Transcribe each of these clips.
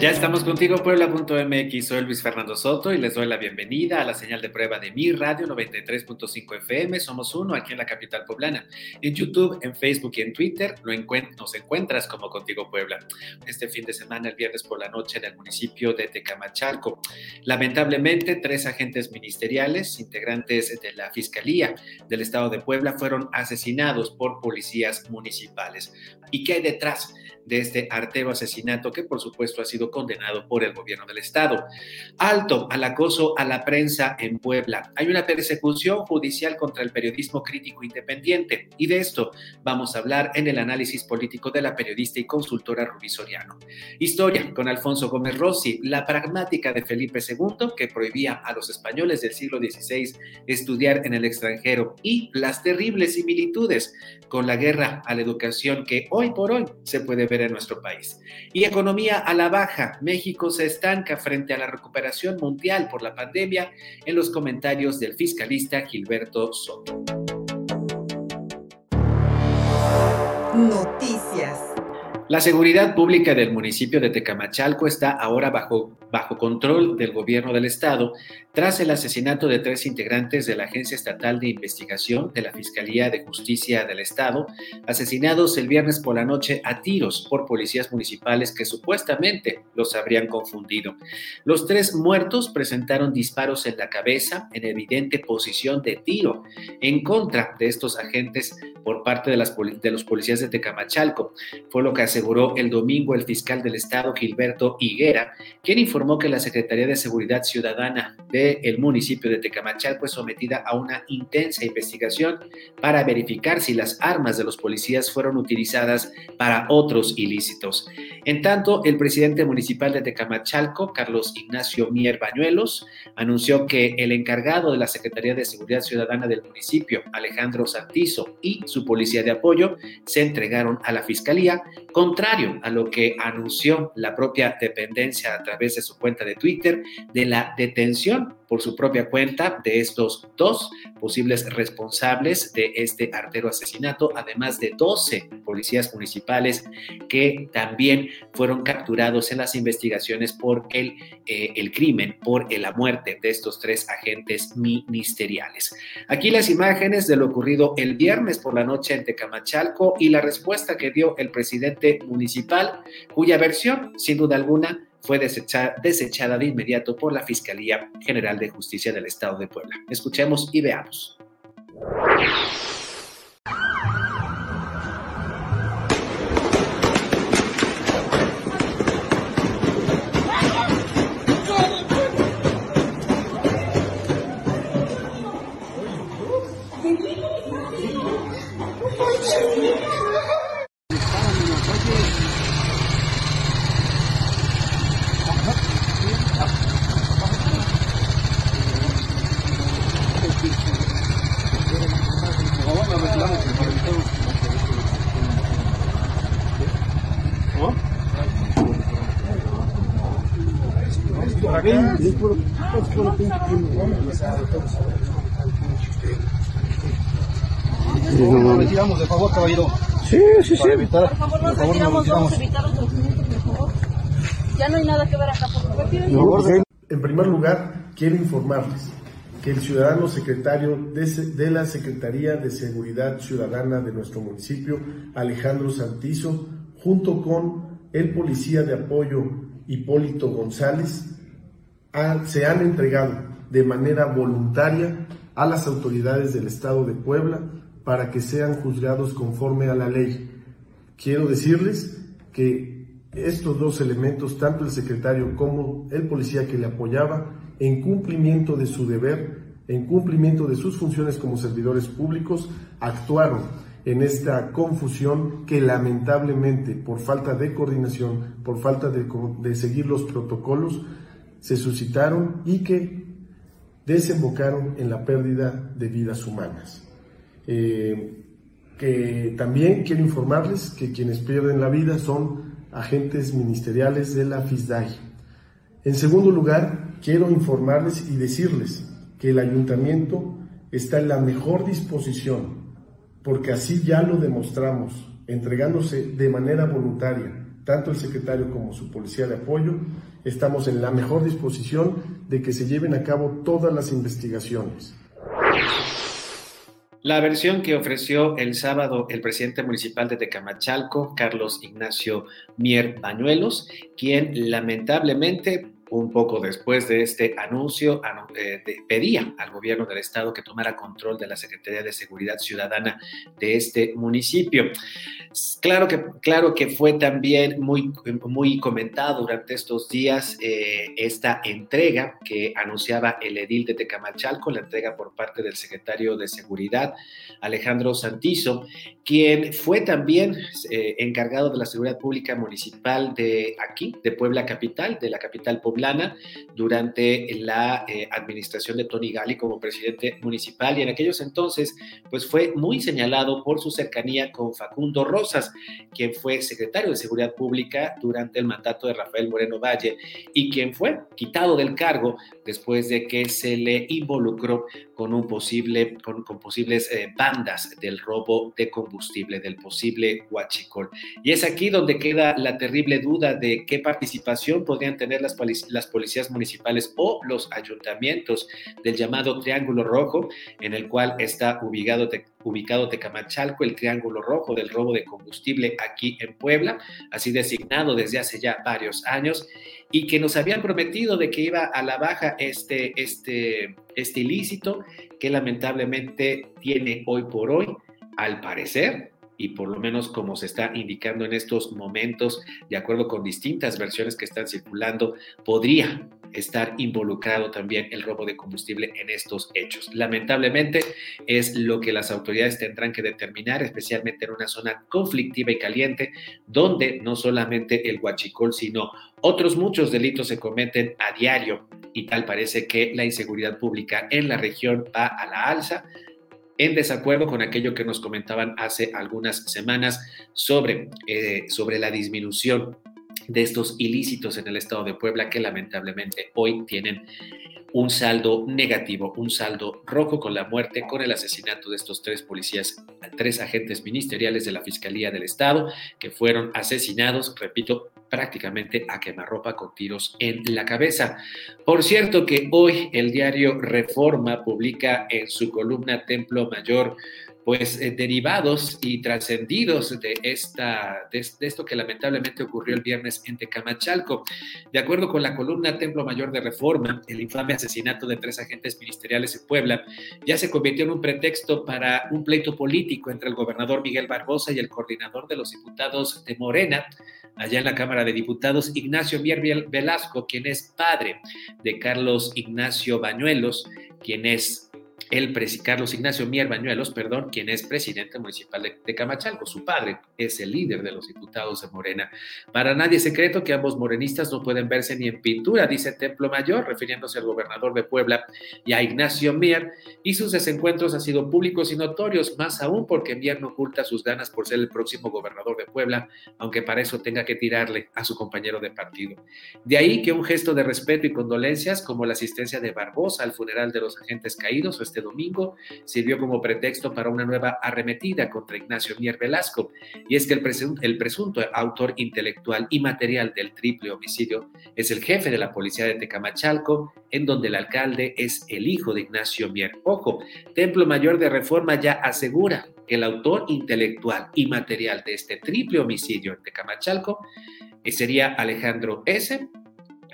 Ya estamos contigo, Puebla.mx. Soy Luis Fernando Soto y les doy la bienvenida a la señal de prueba de mi radio 93.5 FM. Somos uno aquí en la capital poblana. En YouTube, en Facebook y en Twitter nos encuentras como Contigo Puebla. Este fin de semana, el viernes por la noche, en el municipio de Tecamachalco. Lamentablemente, tres agentes ministeriales, integrantes de la Fiscalía del Estado de Puebla, fueron asesinados por policías municipales. ¿Y qué hay detrás? De este artero asesinato que por supuesto ha sido condenado por el gobierno del estado. Alto al acoso a la prensa en Puebla. Hay una persecución judicial contra el periodismo crítico independiente y de esto vamos a hablar en el análisis político de la periodista y consultora Rubí Soriano. Historia con Alfonso Gómez Rossi, la pragmática de Felipe II que prohibía a los españoles del siglo XVI estudiar en el extranjero y las terribles similitudes con la guerra a la educación que hoy por hoy se puede ver en nuestro país. Y economía a la baja. México se estanca frente a la recuperación mundial por la pandemia en los comentarios del fiscalista Gilberto Soto. La seguridad pública del municipio de Tecamachalco está ahora bajo, bajo control del gobierno del estado tras el asesinato de tres integrantes de la Agencia Estatal de Investigación de la Fiscalía de Justicia del Estado, asesinados el viernes por la noche a tiros por policías municipales que supuestamente los habrían confundido. Los tres muertos presentaron disparos en la cabeza en evidente posición de tiro en contra de estos agentes por parte de, los policías de Tecamachalco. Fue lo que aseguró el domingo el fiscal del Estado, Gilberto Higuera, quien informó que la Secretaría de Seguridad Ciudadana del municipio de Tecamachalco es sometida a una intensa investigación para verificar si las armas de los policías fueron utilizadas para otros ilícitos. En tanto, el presidente municipal de Tecamachalco, Carlos Ignacio Mier Bañuelos, anunció que el encargado de la Secretaría de Seguridad Ciudadana del municipio, Alejandro Santizo, y su policía de apoyo se entregaron a la Fiscalía contrario a lo que anunció la propia dependencia a través de su cuenta de Twitter de la detención por su propia cuenta de estos dos posibles responsables de este artero asesinato, además de 12 policías municipales que también fueron capturados en las investigaciones por el, eh, el crimen, por la muerte de estos tres agentes ministeriales. Aquí las imágenes de lo ocurrido el viernes por la noche en Tecamachalco y la respuesta que dio el presidente municipal, cuya versión, sin duda alguna, fue desechada, de inmediato por la Fiscalía General de Justicia del Estado de Puebla. Escuchemos y veamos. Nos retiramos, de favor, caballero. Sí, sí, sí. Evitar, Por favor, nos retiramos, vamos a evitar los movimientos, por favor. Ya no hay nada que ver acá, por favor. No, En primer lugar, quiero informarles que el ciudadano secretario de, la Secretaría de Seguridad Ciudadana de nuestro municipio, Alejandro Santizo, junto con el policía de apoyo Hipólito González, se han entregado de manera voluntaria a las autoridades del Estado de Puebla para que sean juzgados conforme a la ley. Quiero decirles que estos dos elementos, tanto el secretario como el policía que le apoyaba, en cumplimiento de su deber, en cumplimiento de sus funciones como servidores públicos, actuaron en esta confusión que lamentablemente por falta de coordinación, por falta de, seguir los protocolos, se suscitaron y que desembocaron en la pérdida de vidas humanas. Eh, que también quiero informarles que quienes pierden la vida son agentes ministeriales de la FISDAI. En segundo lugar, quiero informarles y decirles que el ayuntamiento está en la mejor disposición, porque así ya lo demostramos, entregándose de manera voluntaria, tanto el secretario como su policía de apoyo, estamos en la mejor disposición de que se lleven a cabo todas las investigaciones. La versión que ofreció el sábado el presidente municipal de Tecamachalco, Carlos Ignacio Mier Bañuelos, quien lamentablemente un poco después de este anuncio, eh, pedía al gobierno del estado que tomara control de la Secretaría de Seguridad Ciudadana de este municipio. Claro que, claro que fue también muy, muy comentado durante estos días eh, esta entrega que anunciaba el edil de Tecamachalco, la entrega por parte del secretario de Seguridad, Alejandro Santizo, quien fue también eh, encargado de la seguridad pública municipal de aquí, de Puebla Capital, de la capital poblana durante la eh, administración de Tony Gali como presidente municipal y en aquellos entonces pues fue muy señalado por su cercanía con Facundo Rosas, quien fue secretario de Seguridad Pública durante el mandato de Rafael Moreno Valle y quien fue quitado del cargo después de que se le involucró con un posible con, posibles eh, bandas del robo de combustible, del posible huachicol. Y es aquí donde queda la terrible duda de qué participación podrían tener las, las policías municipales o los ayuntamientos del llamado Triángulo Rojo, en el cual está ubicado, ubicado Tecamachalco, el Triángulo Rojo del robo de combustible aquí en Puebla, así designado desde hace ya varios años, y que nos habían prometido de que iba a la baja este, este, este ilícito, que lamentablemente tiene hoy por hoy, al parecer, y por lo menos como se está indicando en estos momentos, de acuerdo con distintas versiones que están circulando, podría estar involucrado también el robo de combustible en estos hechos. Lamentablemente es lo que las autoridades tendrán que determinar, especialmente en una zona conflictiva y caliente, donde no solamente el huachicol, sino otros muchos delitos se cometen a diario y tal parece que la inseguridad pública en la región va a la alza en desacuerdo con aquello que nos comentaban hace algunas semanas sobre, eh, sobre la disminución de estos ilícitos en el estado de Puebla que lamentablemente hoy tienen un saldo negativo, un saldo rojo con la muerte, con el asesinato de estos tres policías, tres agentes ministeriales de la Fiscalía del Estado que fueron asesinados, repito, prácticamente a quemarropa con tiros en la cabeza. Por cierto que hoy el diario Reforma publica en su columna Templo Mayor pues eh, derivados y trascendidos de, esta, de, esto que lamentablemente ocurrió el viernes en Tecamachalco. De acuerdo con la columna Templo Mayor de Reforma, el infame asesinato de tres agentes ministeriales en Puebla ya se convirtió en un pretexto para un pleito político entre el gobernador Miguel Barbosa y el coordinador de los diputados de Morena, allá en la Cámara de Diputados, Ignacio Mier Velasco, quien es padre de Carlos Ignacio Bañuelos, quien es el Carlos Ignacio Mier Bañuelos, perdón, quien es presidente municipal de, Camachalco. Su padre es el líder de los diputados de Morena. Para nadie es secreto que ambos morenistas no pueden verse ni en pintura, dice Templo Mayor, refiriéndose al gobernador de Puebla y a Ignacio Mier, y sus desencuentros han sido públicos y notorios, más aún porque Mier no oculta sus ganas por ser el próximo gobernador de Puebla, aunque para eso tenga que tirarle a su compañero de partido. De ahí que un gesto de respeto y condolencias, como la asistencia de Barbosa al funeral de los agentes caídos, este domingo sirvió como pretexto para una nueva arremetida contra Ignacio Mier Velasco. Y es que el, presunto, el presunto autor intelectual y material del triple homicidio es el jefe de la policía de Tecamachalco, en donde el alcalde es el hijo de Ignacio Mier. Ojo, Templo Mayor de Reforma ya asegura que el autor intelectual y material de este triple homicidio en Tecamachalco eh, sería Alejandro S.,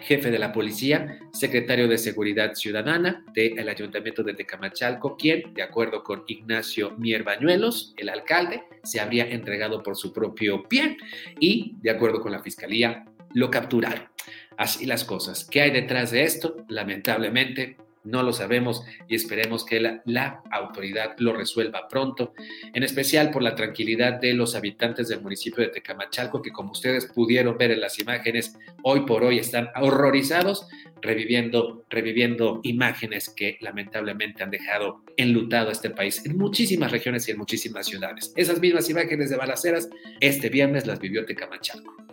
jefe de la policía, secretario de Seguridad Ciudadana del Ayuntamiento de Tecamachalco, quien, de acuerdo con Ignacio Mier Bañuelos, el alcalde, se habría entregado por su propio pie y, de acuerdo con la fiscalía, lo capturaron. Así las cosas. ¿Qué hay detrás de esto? Lamentablemente, no lo sabemos y esperemos que la, autoridad lo resuelva pronto, en especial por la tranquilidad de los habitantes del municipio de Tecamachalco, que como ustedes pudieron ver en las imágenes, hoy por hoy están horrorizados, reviviendo, reviviendo imágenes que lamentablemente han dejado enlutado a este país en muchísimas regiones y en muchísimas ciudades. Esas mismas imágenes de balaceras, este viernes las vivió Tecamachalco.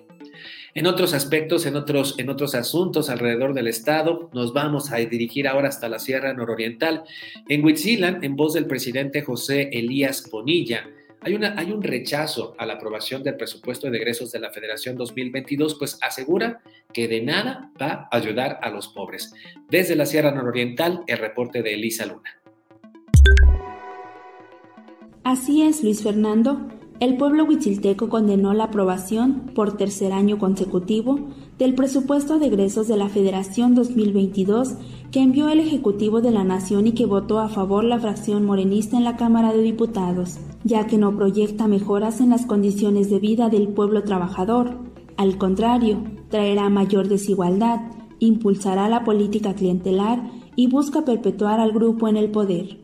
En otros aspectos, en otros, en otros asuntos alrededor del estado, nos vamos a dirigir ahora hasta la Sierra Nororiental. En Huitzilan, en voz del presidente José Elías Bonilla, hay, una, hay un rechazo a la aprobación del presupuesto de egresos de la Federación 2022, pues asegura que de nada va a ayudar a los pobres. Desde la Sierra Nororiental, el reporte de Elisa Luna. Así es, Luis Fernando. El pueblo huichilteco condenó la aprobación, por tercer año consecutivo, del presupuesto de egresos de la Federación 2022 que envió el Ejecutivo de la Nación y que votó a favor la fracción morenista en la Cámara de Diputados, ya que no proyecta mejoras en las condiciones de vida del pueblo trabajador. Al contrario, traerá mayor desigualdad, impulsará la política clientelar y busca perpetuar al grupo en el poder.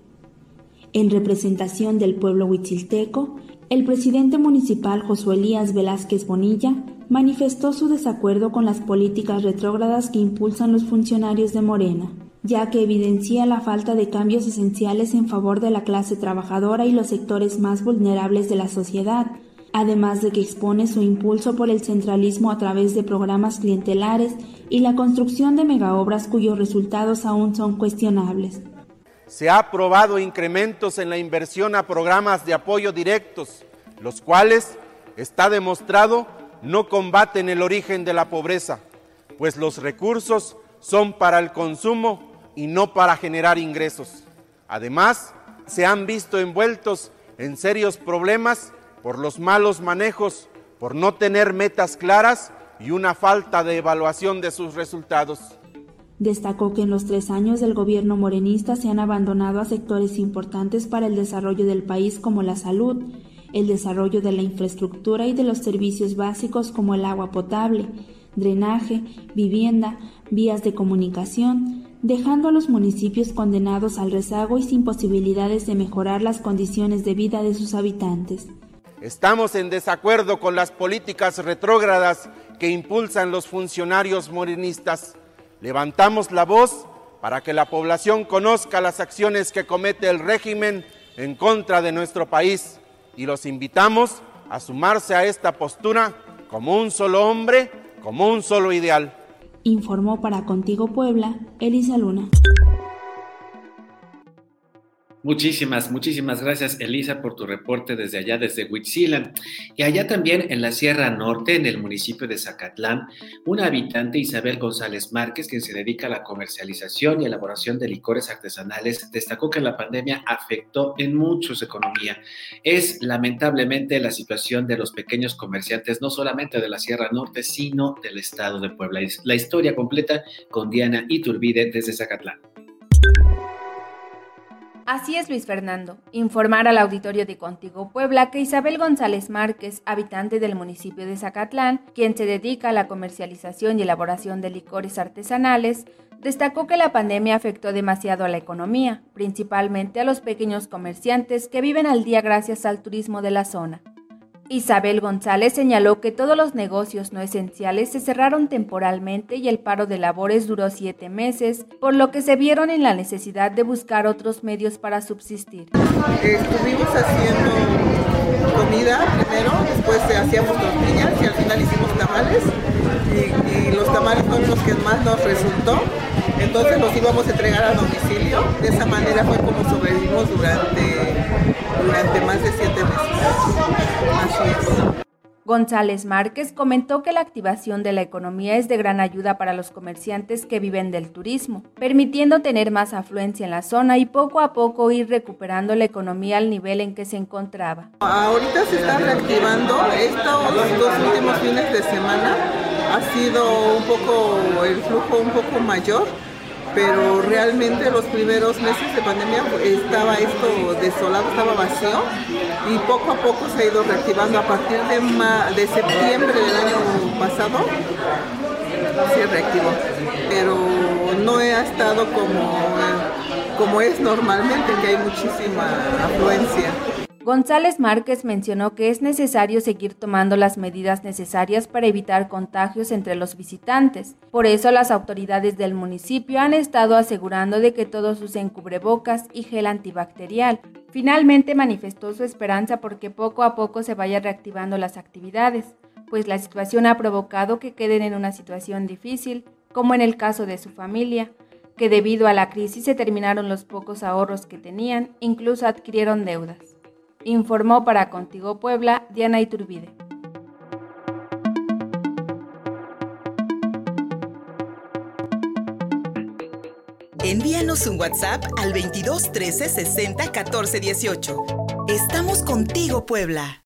En representación del pueblo huichilteco, el presidente municipal Josué Elías Velázquez Bonilla manifestó su desacuerdo con las políticas retrógradas que impulsan los funcionarios de Morena, ya que evidencia la falta de cambios esenciales en favor de la clase trabajadora y los sectores más vulnerables de la sociedad, además de que expone su impulso por el centralismo a través de programas clientelares y la construcción de megaobras cuyos resultados aún son cuestionables. Se ha aprobado incrementos en la inversión a programas de apoyo directos, los cuales, está demostrado, no combaten el origen de la pobreza, pues los recursos son para el consumo y no para generar ingresos. Además, se han visto envueltos en serios problemas por los malos manejos, por no tener metas claras y una falta de evaluación de sus resultados. Destacó que en los tres años del gobierno morenista se han abandonado a sectores importantes para el desarrollo del país como la salud, el desarrollo de la infraestructura y de los servicios básicos como el agua potable, drenaje, vivienda, vías de comunicación, dejando a los municipios condenados al rezago y sin posibilidades de mejorar las condiciones de vida de sus habitantes. Estamos en desacuerdo con las políticas retrógradas que impulsan los funcionarios morenistas Levantamos la voz para que la población conozca las acciones que comete el régimen en contra de nuestro país y los invitamos a sumarse a esta postura como un solo hombre, como un solo ideal. Informó para Contigo Puebla, Elisa Luna. Muchísimas, muchísimas gracias, Elisa, por tu reporte desde allá, desde Huitzilan. Y allá también en la Sierra Norte, en el municipio de Zacatlán, una habitante, Isabel González Márquez, quien se dedica a la comercialización y elaboración de licores artesanales, destacó que la pandemia afectó en mucho su economía. Es lamentablemente la situación de los pequeños comerciantes, no solamente de la Sierra Norte, sino del estado de Puebla. La historia completa con Diana Iturbide desde Zacatlán. Así es, Luis Fernando. Informar al auditorio de Contigo Puebla que Isabel González Márquez, habitante del municipio de Zacatlán, quien se dedica a la comercialización y elaboración de licores artesanales, destacó que la pandemia afectó demasiado a la economía, principalmente a los pequeños comerciantes que viven al día gracias al turismo de la zona. Isabel González señaló que todos los negocios no esenciales se cerraron temporalmente y el paro de labores duró siete meses, por lo que se vieron en la necesidad de buscar otros medios para subsistir. Estuvimos haciendo comida primero, después hacíamos tortillas y al final hicimos tamales y, y los tamales fueron los que más nos resultó. Entonces los íbamos a entregar a domicilio. De esa manera fue como sobrevivimos durante, durante más de siete meses. González Márquez comentó que la activación de la economía es de gran ayuda para los comerciantes que viven del turismo, permitiendo tener más afluencia en la zona y poco a poco ir recuperando la economía al nivel en que se encontraba. Ahorita se está reactivando, estos dos últimos fines de semana ha sido un poco el flujo un poco mayor pero realmente los primeros meses de pandemia estaba esto desolado, estaba vacío y poco a poco se ha ido reactivando a partir de, de septiembre del año pasado. sí reactivó, pero no ha estado como, como es normalmente, que hay muchísima afluencia. González Márquez mencionó que es necesario seguir tomando las medidas necesarias para evitar contagios entre los visitantes. Por eso las autoridades del municipio han estado asegurando de que todos usen cubrebocas y gel antibacterial. Finalmente manifestó su esperanza porque poco a poco se vaya reactivando las actividades, pues la situación ha provocado que queden en una situación difícil, como en el caso de su familia, que debido a la crisis se terminaron los pocos ahorros que tenían, incluso adquirieron deudas. Informó para Contigo Puebla Diana Iturbide. Envíanos un WhatsApp al 22 13 60 14 18. Estamos contigo, Puebla.